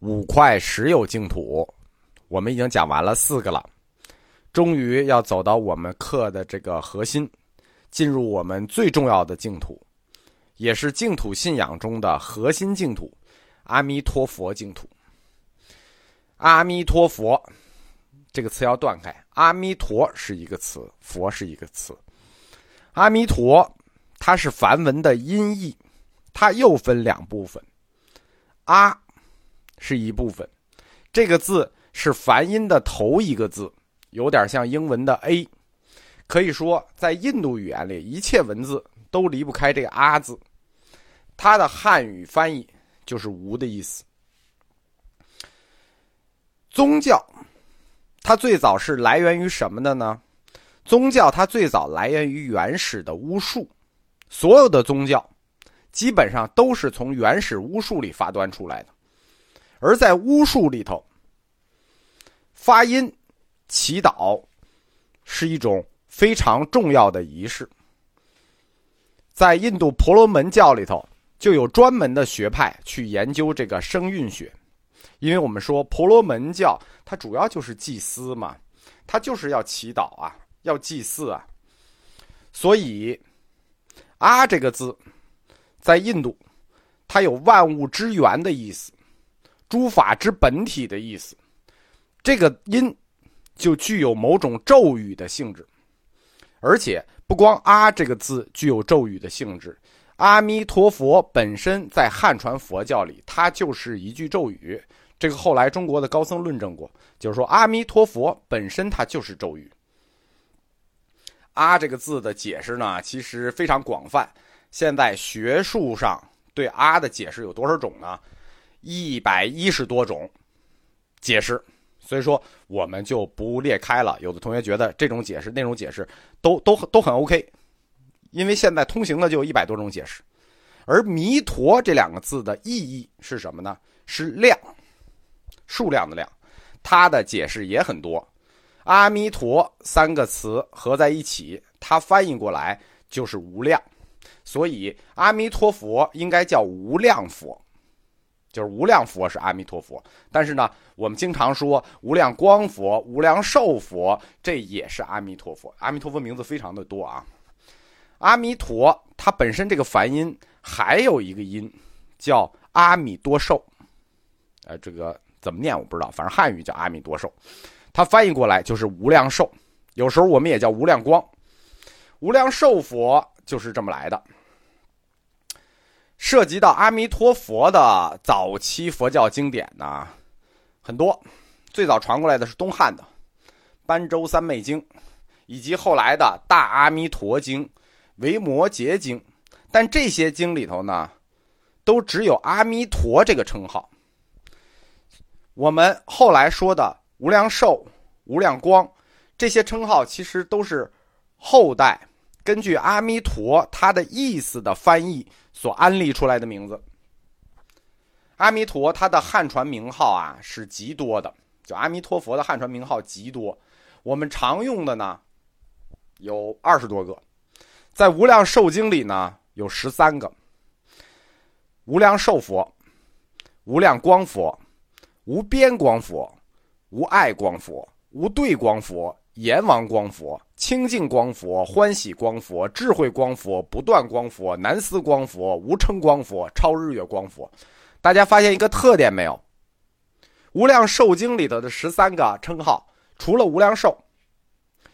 五块十有净土，我们已经讲完了四个了，终于要走到我们课的这个核心，进入我们最重要的净土，也是净土信仰中的核心净土——阿弥陀佛净土。阿弥陀佛这个词要断开，阿弥陀是一个词，佛是一个词。阿弥陀，它是梵文的音译，它又分两部分，阿。是一部分，这个字是梵音的头一个字，有点像英文的 a。可以说，在印度语言里，一切文字都离不开这个“阿”字。它的汉语翻译就是“无”的意思。宗教，它最早是来源于什么的呢？宗教它最早来源于原始的巫术，所有的宗教基本上都是从原始巫术里发端出来的。而在巫术里头，发音、祈祷是一种非常重要的仪式。在印度婆罗门教里头，就有专门的学派去研究这个声韵学，因为我们说婆罗门教它主要就是祭司嘛，它就是要祈祷啊，要祭祀啊，所以“啊”这个字在印度，它有万物之源的意思。诸法之本体的意思，这个音就具有某种咒语的性质，而且不光“阿”这个字具有咒语的性质，阿弥陀佛本身在汉传佛教里，它就是一句咒语。这个后来中国的高僧论证过，就是说阿弥陀佛本身它就是咒语。阿这个字的解释呢，其实非常广泛。现在学术上对阿的解释有多少种呢？一百一十多种解释，所以说我们就不列开了。有的同学觉得这种解释、那种解释都都都很 OK，因为现在通行的就一百多种解释。而“弥陀”这两个字的意义是什么呢？是量，数量的量。它的解释也很多。阿弥陀三个词合在一起，它翻译过来就是无量，所以阿弥陀佛应该叫无量佛。就是无量佛是阿弥陀佛，但是呢，我们经常说无量光佛、无量寿佛，这也是阿弥陀佛。阿弥陀佛名字非常的多啊。阿弥陀它本身这个梵音还有一个音叫阿弥多寿，呃，这个怎么念我不知道，反正汉语叫阿弥多寿，它翻译过来就是无量寿。有时候我们也叫无量光，无量寿佛就是这么来的。涉及到阿弥陀佛的早期佛教经典呢，很多，最早传过来的是东汉的《般州三昧经》，以及后来的《大阿弥陀经》《维摩诘经》，但这些经里头呢，都只有阿弥陀这个称号。我们后来说的无量寿、无量光，这些称号其实都是后代根据阿弥陀他的意思的翻译。所安立出来的名字，阿弥陀，他的汉传名号啊是极多的，就阿弥陀佛的汉传名号极多。我们常用的呢有二十多个，在《无量寿经》里呢有十三个：无量寿佛、无量光佛、无边光佛、无碍光佛、无对光佛。阎王光佛、清净光佛、欢喜光佛、智慧光佛、不断光佛、南思光佛、无称光佛、超日月光佛，大家发现一个特点没有？《无量寿经》里头的十三个称号，除了无量寿，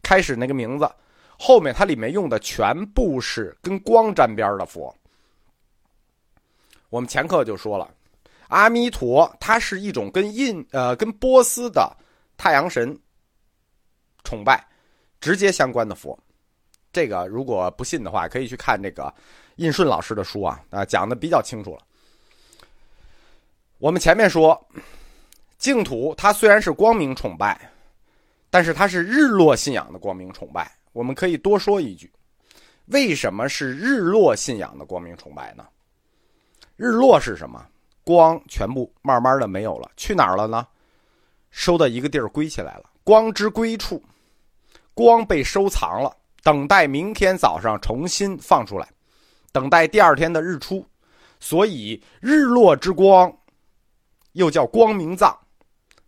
开始那个名字，后面它里面用的全部是跟光沾边的佛。我们前课就说了，阿弥陀它是一种跟印呃跟波斯的太阳神。崇拜直接相关的佛，这个如果不信的话，可以去看这个印顺老师的书啊，啊讲的比较清楚了。我们前面说净土，它虽然是光明崇拜，但是它是日落信仰的光明崇拜。我们可以多说一句，为什么是日落信仰的光明崇拜呢？日落是什么？光全部慢慢的没有了，去哪儿了呢？收到一个地儿归起来了。光之归处，光被收藏了，等待明天早上重新放出来，等待第二天的日出。所以日落之光又叫光明藏，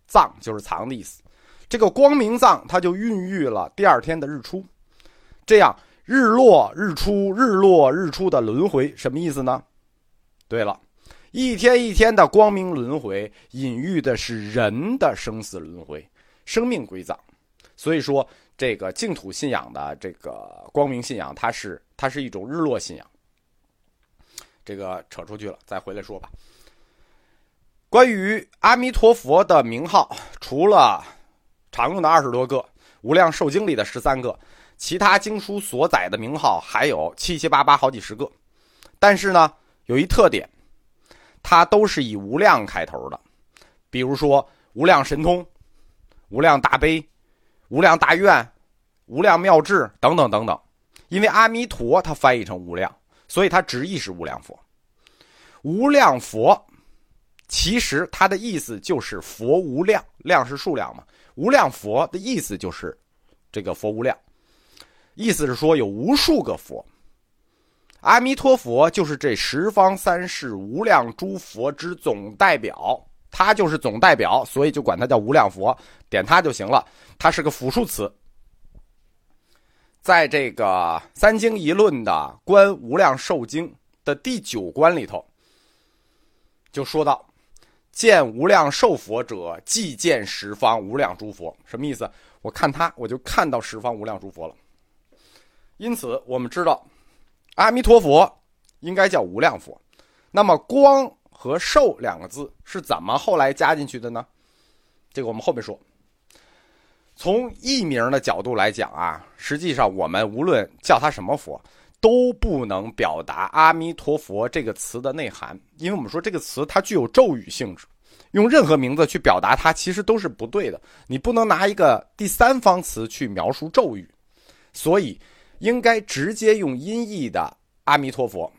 藏就是藏的意思。这个光明藏，它就孕育了第二天的日出，这样日落日出日落日出的轮回，什么意思呢？对了，一天一天的光明轮回，隐喻的是人的生死轮回，生命归藏。所以说，这个净土信仰的这个光明信仰，它是它是一种日落信仰。这个扯出去了，再回来说吧。关于阿弥陀佛的名号，除了常用的二十多个，《无量寿经》里的十三个，其他经书所载的名号还有七七八八好几十个。但是呢，有一特点，它都是以“无量”开头的，比如说“无量神通”“无量大悲”“无量大愿”“无量妙智”等等等等。因为阿弥陀它翻译成“无量”，所以它直译是“无量佛”。无量佛，其实它的意思就是佛无量，量是数量嘛。无量佛的意思就是，这个佛无量，意思是说有无数个佛。阿弥陀佛就是这十方三世无量诸佛之总代表，他就是总代表，所以就管他叫无量佛，点他就行了。它是个复数词，在这个三经一论的《观无量寿经》的第九关里头，就说到。见无量寿佛者，即见十方无量诸佛。什么意思？我看他，我就看到十方无量诸佛了。因此，我们知道，阿弥陀佛应该叫无量佛。那么，光和寿两个字是怎么后来加进去的呢？这个我们后面说。从译名的角度来讲啊，实际上我们无论叫他什么佛。都不能表达“阿弥陀佛”这个词的内涵，因为我们说这个词它具有咒语性质，用任何名字去表达它其实都是不对的。你不能拿一个第三方词去描述咒语，所以应该直接用音译的“阿弥陀佛”。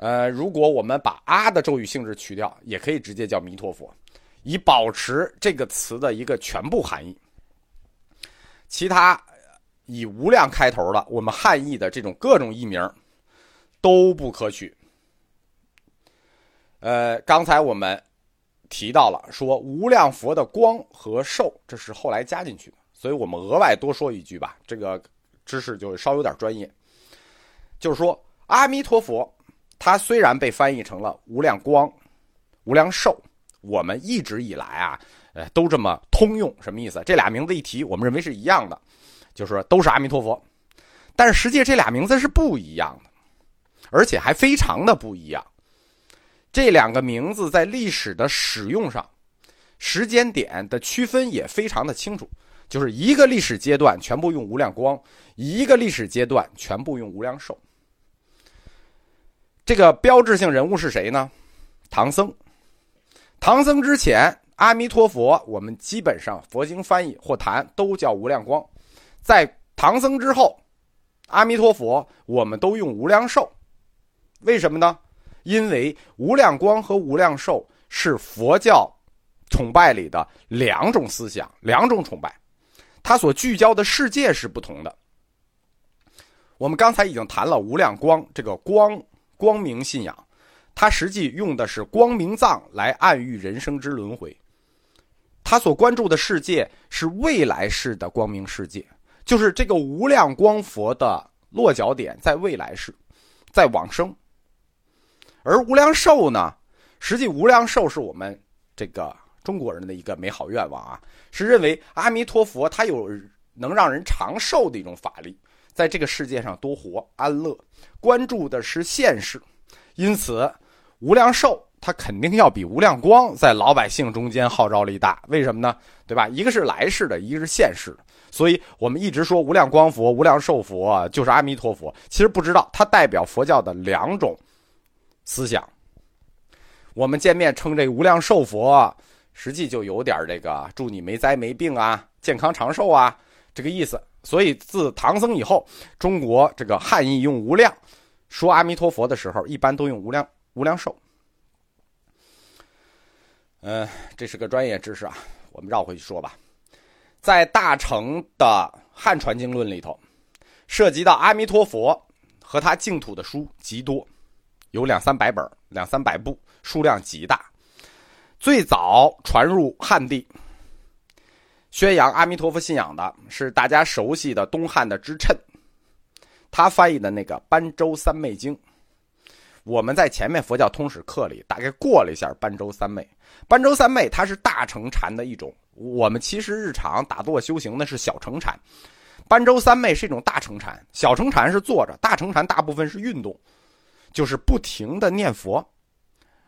呃，如果我们把“阿”的咒语性质去掉，也可以直接叫“弥陀佛”，以保持这个词的一个全部含义。其他。以无量开头的，我们汉译的这种各种译名都不可取。呃，刚才我们提到了说无量佛的光和寿，这是后来加进去的，所以我们额外多说一句吧，这个知识就稍有点专业。就是说，阿弥陀佛，它虽然被翻译成了无量光、无量寿，我们一直以来啊，呃，都这么通用，什么意思？这俩名字一提，我们认为是一样的。就是都是阿弥陀佛，但是实际这俩名字是不一样的，而且还非常的不一样。这两个名字在历史的使用上，时间点的区分也非常的清楚。就是一个历史阶段全部用无量光，一个历史阶段全部用无量寿。这个标志性人物是谁呢？唐僧。唐僧之前，阿弥陀佛，我们基本上佛经翻译或谈都叫无量光。在唐僧之后，阿弥陀佛，我们都用无量寿，为什么呢？因为无量光和无量寿是佛教崇拜里的两种思想，两种崇拜，它所聚焦的世界是不同的。我们刚才已经谈了无量光这个光光明信仰，它实际用的是光明藏来暗喻人生之轮回，他所关注的世界是未来式的光明世界。就是这个无量光佛的落脚点在未来世，在往生。而无量寿呢，实际无量寿是我们这个中国人的一个美好愿望啊，是认为阿弥陀佛他有能让人长寿的一种法力，在这个世界上多活安乐，关注的是现世，因此无量寿它肯定要比无量光在老百姓中间号召力大。为什么呢？对吧？一个是来世的，一个是现世的。所以我们一直说无量光佛、无量寿佛就是阿弥陀佛，其实不知道它代表佛教的两种思想。我们见面称这无量寿佛，实际就有点这个祝你没灾没病啊、健康长寿啊这个意思。所以自唐僧以后，中国这个汉译用无量说阿弥陀佛的时候，一般都用无量无量寿。嗯，这是个专业知识啊，我们绕回去说吧。在大乘的汉传经论里头，涉及到阿弥陀佛和他净土的书极多，有两三百本、两三百部，数量极大。最早传入汉地，宣扬阿弥陀佛信仰的是大家熟悉的东汉的支谶，他翻译的那个《般州三昧经》。我们在前面佛教通史课里大概过了一下般州三昧。般州三昧它是大乘禅的一种，我们其实日常打坐修行那是小乘禅。般州三昧是一种大乘禅，小乘禅是坐着，大乘禅大部分是运动，就是不停的念佛，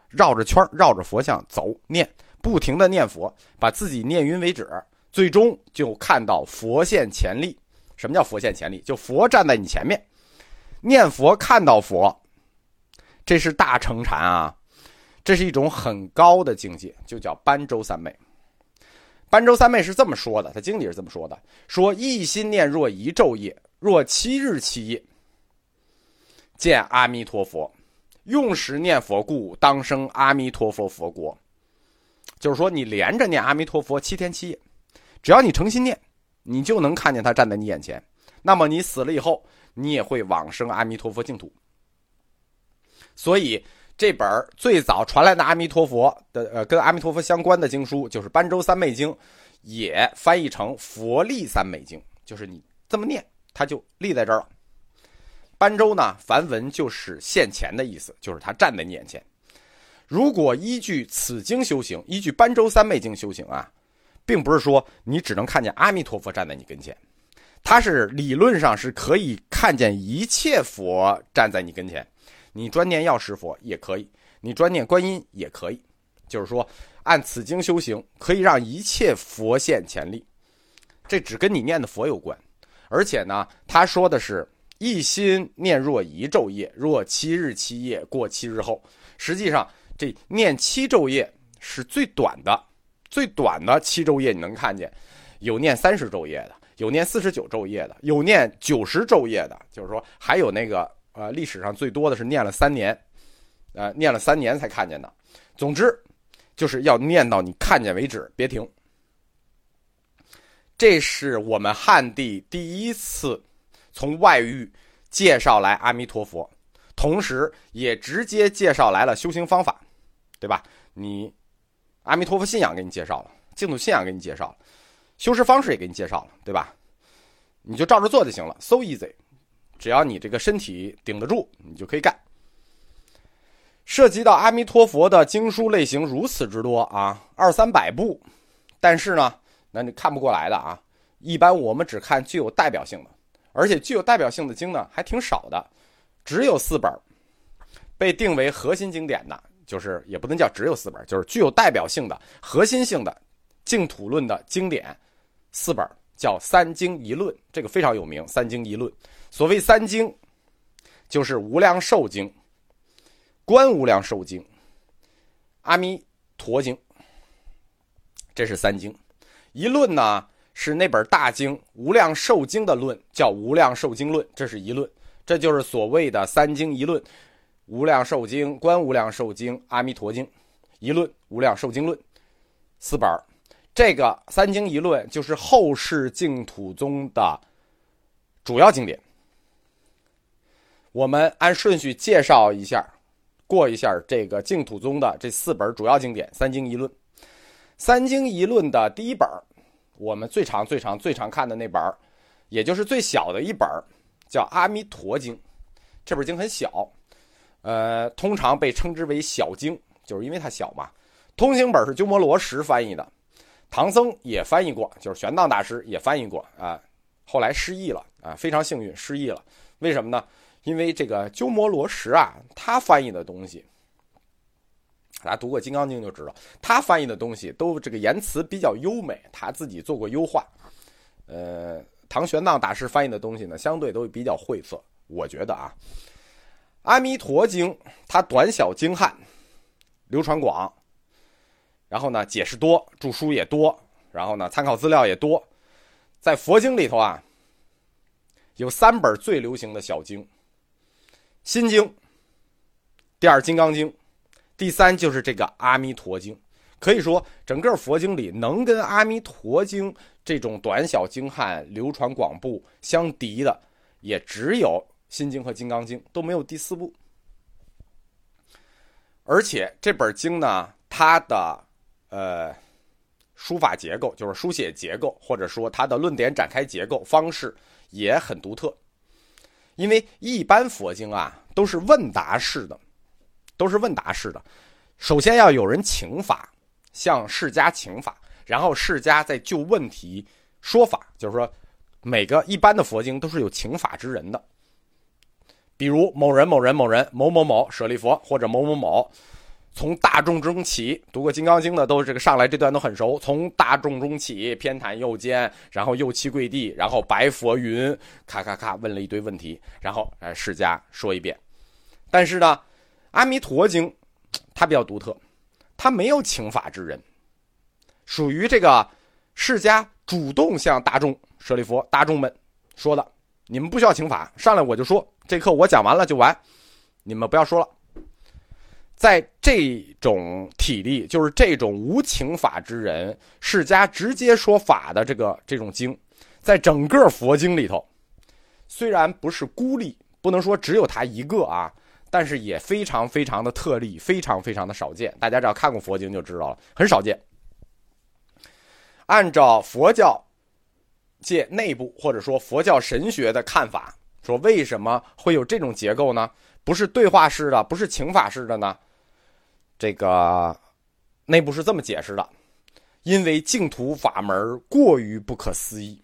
绕着圈绕着佛像走念，不停的念佛，把自己念晕为止，最终就看到佛现前立。什么叫佛现前立？就佛站在你前面，念佛看到佛。这是大乘禅啊，这是一种很高的境界，就叫般舟三昧。般舟三昧是这么说的，他经里是这么说的：说一心念若一昼夜，若七日七夜，见阿弥陀佛，用时念佛故，当生阿弥陀佛佛国。就是说，你连着念阿弥陀佛七天七夜，只要你诚心念，你就能看见他站在你眼前。那么你死了以后，你也会往生阿弥陀佛净土。所以，这本最早传来的阿弥陀佛的呃，跟阿弥陀佛相关的经书，就是《般舟三昧经》，也翻译成《佛立三昧经》，就是你这么念，它就立在这儿了。般舟呢，梵文就是现前的意思，就是他站在你眼前。如果依据此经修行，依据《般舟三昧经》修行啊，并不是说你只能看见阿弥陀佛站在你跟前，它是理论上是可以看见一切佛站在你跟前。你专念药师佛也可以，你专念观音也可以，就是说按此经修行，可以让一切佛现前力。这只跟你念的佛有关，而且呢，他说的是一心念若一昼夜，若七日七夜过七日后。实际上，这念七昼夜是最短的，最短的七昼夜你能看见，有念三十昼夜的，有念四十九昼夜的，有念九十昼夜的，就是说还有那个。呃，历史上最多的是念了三年，呃，念了三年才看见的。总之，就是要念到你看见为止，别停。这是我们汉地第一次从外域介绍来阿弥陀佛，同时也直接介绍来了修行方法，对吧？你阿弥陀佛信仰给你介绍了，净土信仰给你介绍了，修持方式也给你介绍了，对吧？你就照着做就行了，so easy。只要你这个身体顶得住，你就可以干。涉及到阿弥陀佛的经书类型如此之多啊，二三百部，但是呢，那你看不过来的啊。一般我们只看具有代表性的，而且具有代表性的经呢还挺少的，只有四本被定为核心经典的，就是也不能叫只有四本，就是具有代表性的、核心性的净土论的经典四本，叫三经一论，这个非常有名，三经一论。所谓三经，就是《无量寿经》《观无量寿经》《阿弥陀经》，这是三经。一论呢是那本大经《无量寿经》的论，叫《无量寿经论》，这是一论。这就是所谓的三经一论，《无量寿经》《观无量寿经》《阿弥陀经》一论，《无量寿经论》四本这个三经一论就是后世净土宗的主要经典。我们按顺序介绍一下，过一下这个净土宗的这四本主要经典《三经一论》。《三经一论》的第一本，我们最常、最常、最常看的那本，也就是最小的一本，叫《阿弥陀经》。这本经很小，呃，通常被称之为小经，就是因为它小嘛。通行本是鸠摩罗什翻译的，唐僧也翻译过，就是玄奘大师也翻译过啊。后来失忆了啊，非常幸运失忆了。为什么呢？因为这个鸠摩罗什啊，他翻译的东西，大家读过《金刚经》就知道，他翻译的东西都这个言辞比较优美，他自己做过优化。呃，唐玄奘大师翻译的东西呢，相对都比较晦涩。我觉得啊，《阿弥陀经》它短小精悍，流传广，然后呢解释多，注书也多，然后呢参考资料也多。在佛经里头啊，有三本最流行的小经。心经，第二金刚经，第三就是这个阿弥陀经。可以说，整个佛经里能跟阿弥陀经这种短小精悍、流传广布相敌的，也只有心经和金刚经，都没有第四部。而且这本经呢，它的呃书法结构，就是书写结构，或者说它的论点展开结构方式也很独特。因为一般佛经啊都是问答式的，都是问答式的。首先要有人请法，向释迦请法，然后释迦再就问题说法。就是说，每个一般的佛经都是有请法之人的。比如某人某人某人某某某舍利佛或者某某某，从大众中起，读过《金刚经》的都这个上来这段都很熟。从大众中起，偏袒右肩，然后右膝跪地，然后白佛云，咔咔咔问了一堆问题，然后哎释迦说一遍。但是呢，《阿弥陀经》它比较独特，它没有请法之人，属于这个释迦主动向大众舍利佛大众们说的。你们不需要请法，上来我就说，这课我讲完了就完，你们不要说了。在这种体力，就是这种无情法之人，释迦直接说法的这个这种经，在整个佛经里头，虽然不是孤立，不能说只有他一个啊，但是也非常非常的特例，非常非常的少见。大家只要看过佛经就知道了，很少见。按照佛教。界内部或者说佛教神学的看法，说为什么会有这种结构呢？不是对话式的，不是请法式的呢？这个内部是这么解释的：因为净土法门过于不可思议，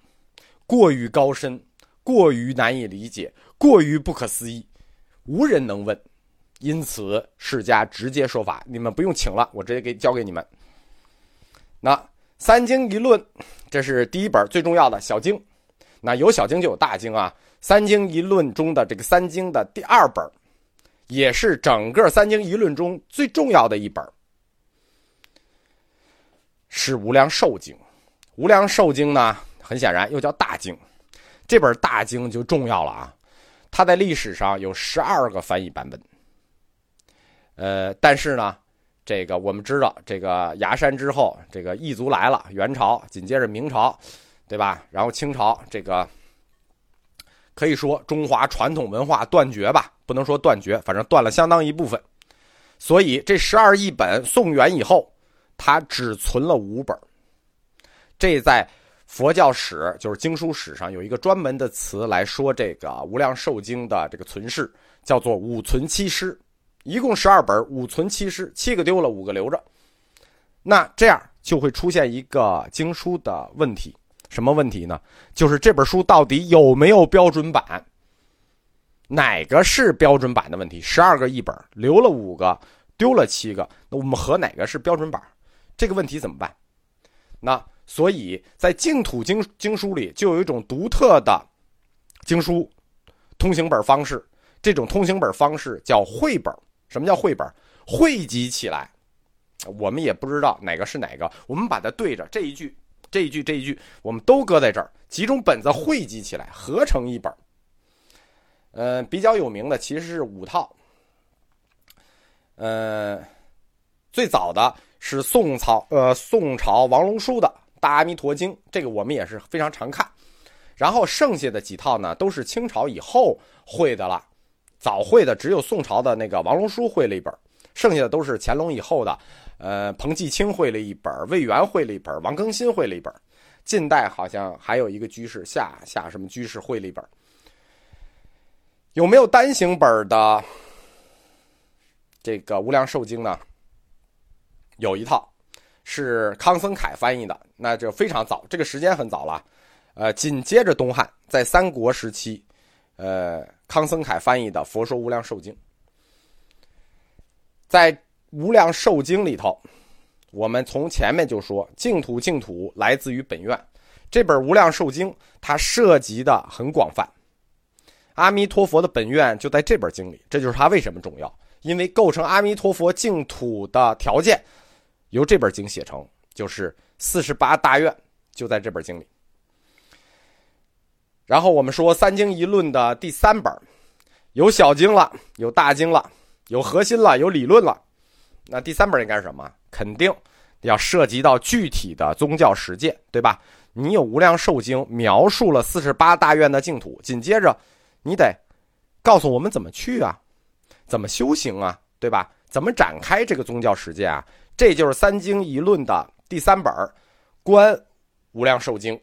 过于高深，过于难以理解，过于不可思议，无人能问，因此释迦直接说法，你们不用请了，我直接给交给你们。那。三经一论，这是第一本最重要的小经。那有小经就有大经啊。三经一论中的这个三经的第二本，也是整个三经一论中最重要的一本，是无量寿经。无量寿经呢，很显然又叫大经。这本大经就重要了啊，它在历史上有十二个翻译版本。呃，但是呢。这个我们知道，这个崖山之后，这个异族来了，元朝紧接着明朝，对吧？然后清朝，这个可以说中华传统文化断绝吧，不能说断绝，反正断了相当一部分。所以这十二亿本宋元以后，它只存了五本。这在佛教史，就是经书史上有一个专门的词来说这个《无量寿经》的这个存世，叫做“五存七失”。一共十二本，五存七失，七个丢了，五个留着。那这样就会出现一个经书的问题，什么问题呢？就是这本书到底有没有标准版？哪个是标准版的问题？十二个译本，留了五个，丢了七个，那我们和哪个是标准版？这个问题怎么办？那所以在净土经经书里，就有一种独特的经书通行本方式，这种通行本方式叫绘本。什么叫绘本？汇集起来，我们也不知道哪个是哪个。我们把它对着这一句、这一句、这一句，我们都搁在这儿，几种本子汇集起来，合成一本。嗯，比较有名的其实是五套。嗯，最早的是宋朝，呃，宋朝王龙书的《大阿弥陀经》，这个我们也是非常常看。然后剩下的几套呢，都是清朝以后绘的了。早会的只有宋朝的那个王龙书会了一本，剩下的都是乾隆以后的，呃，彭继清会了一本，魏源会了一本，王更新会了一本，近代好像还有一个居士下下什么居士会了一本。有没有单行本的这个《无量寿经》呢？有一套，是康僧凯翻译的，那就非常早，这个时间很早了，呃，紧接着东汉，在三国时期，呃。康僧凯翻译的《佛说无量寿经》，在《无量寿经》里头，我们从前面就说，净土净土来自于本愿。这本《无量寿经》它涉及的很广泛，阿弥陀佛的本愿就在这本经里。这就是它为什么重要，因为构成阿弥陀佛净土的条件，由这本经写成，就是四十八大愿就在这本经里。然后我们说三经一论的第三本，有小经了，有大经了，有核心了，有理论了。那第三本应该是什么？肯定要涉及到具体的宗教实践，对吧？你有无量寿经描述了四十八大愿的净土，紧接着你得告诉我们怎么去啊，怎么修行啊，对吧？怎么展开这个宗教实践啊？这就是三经一论的第三本《观无量寿经》。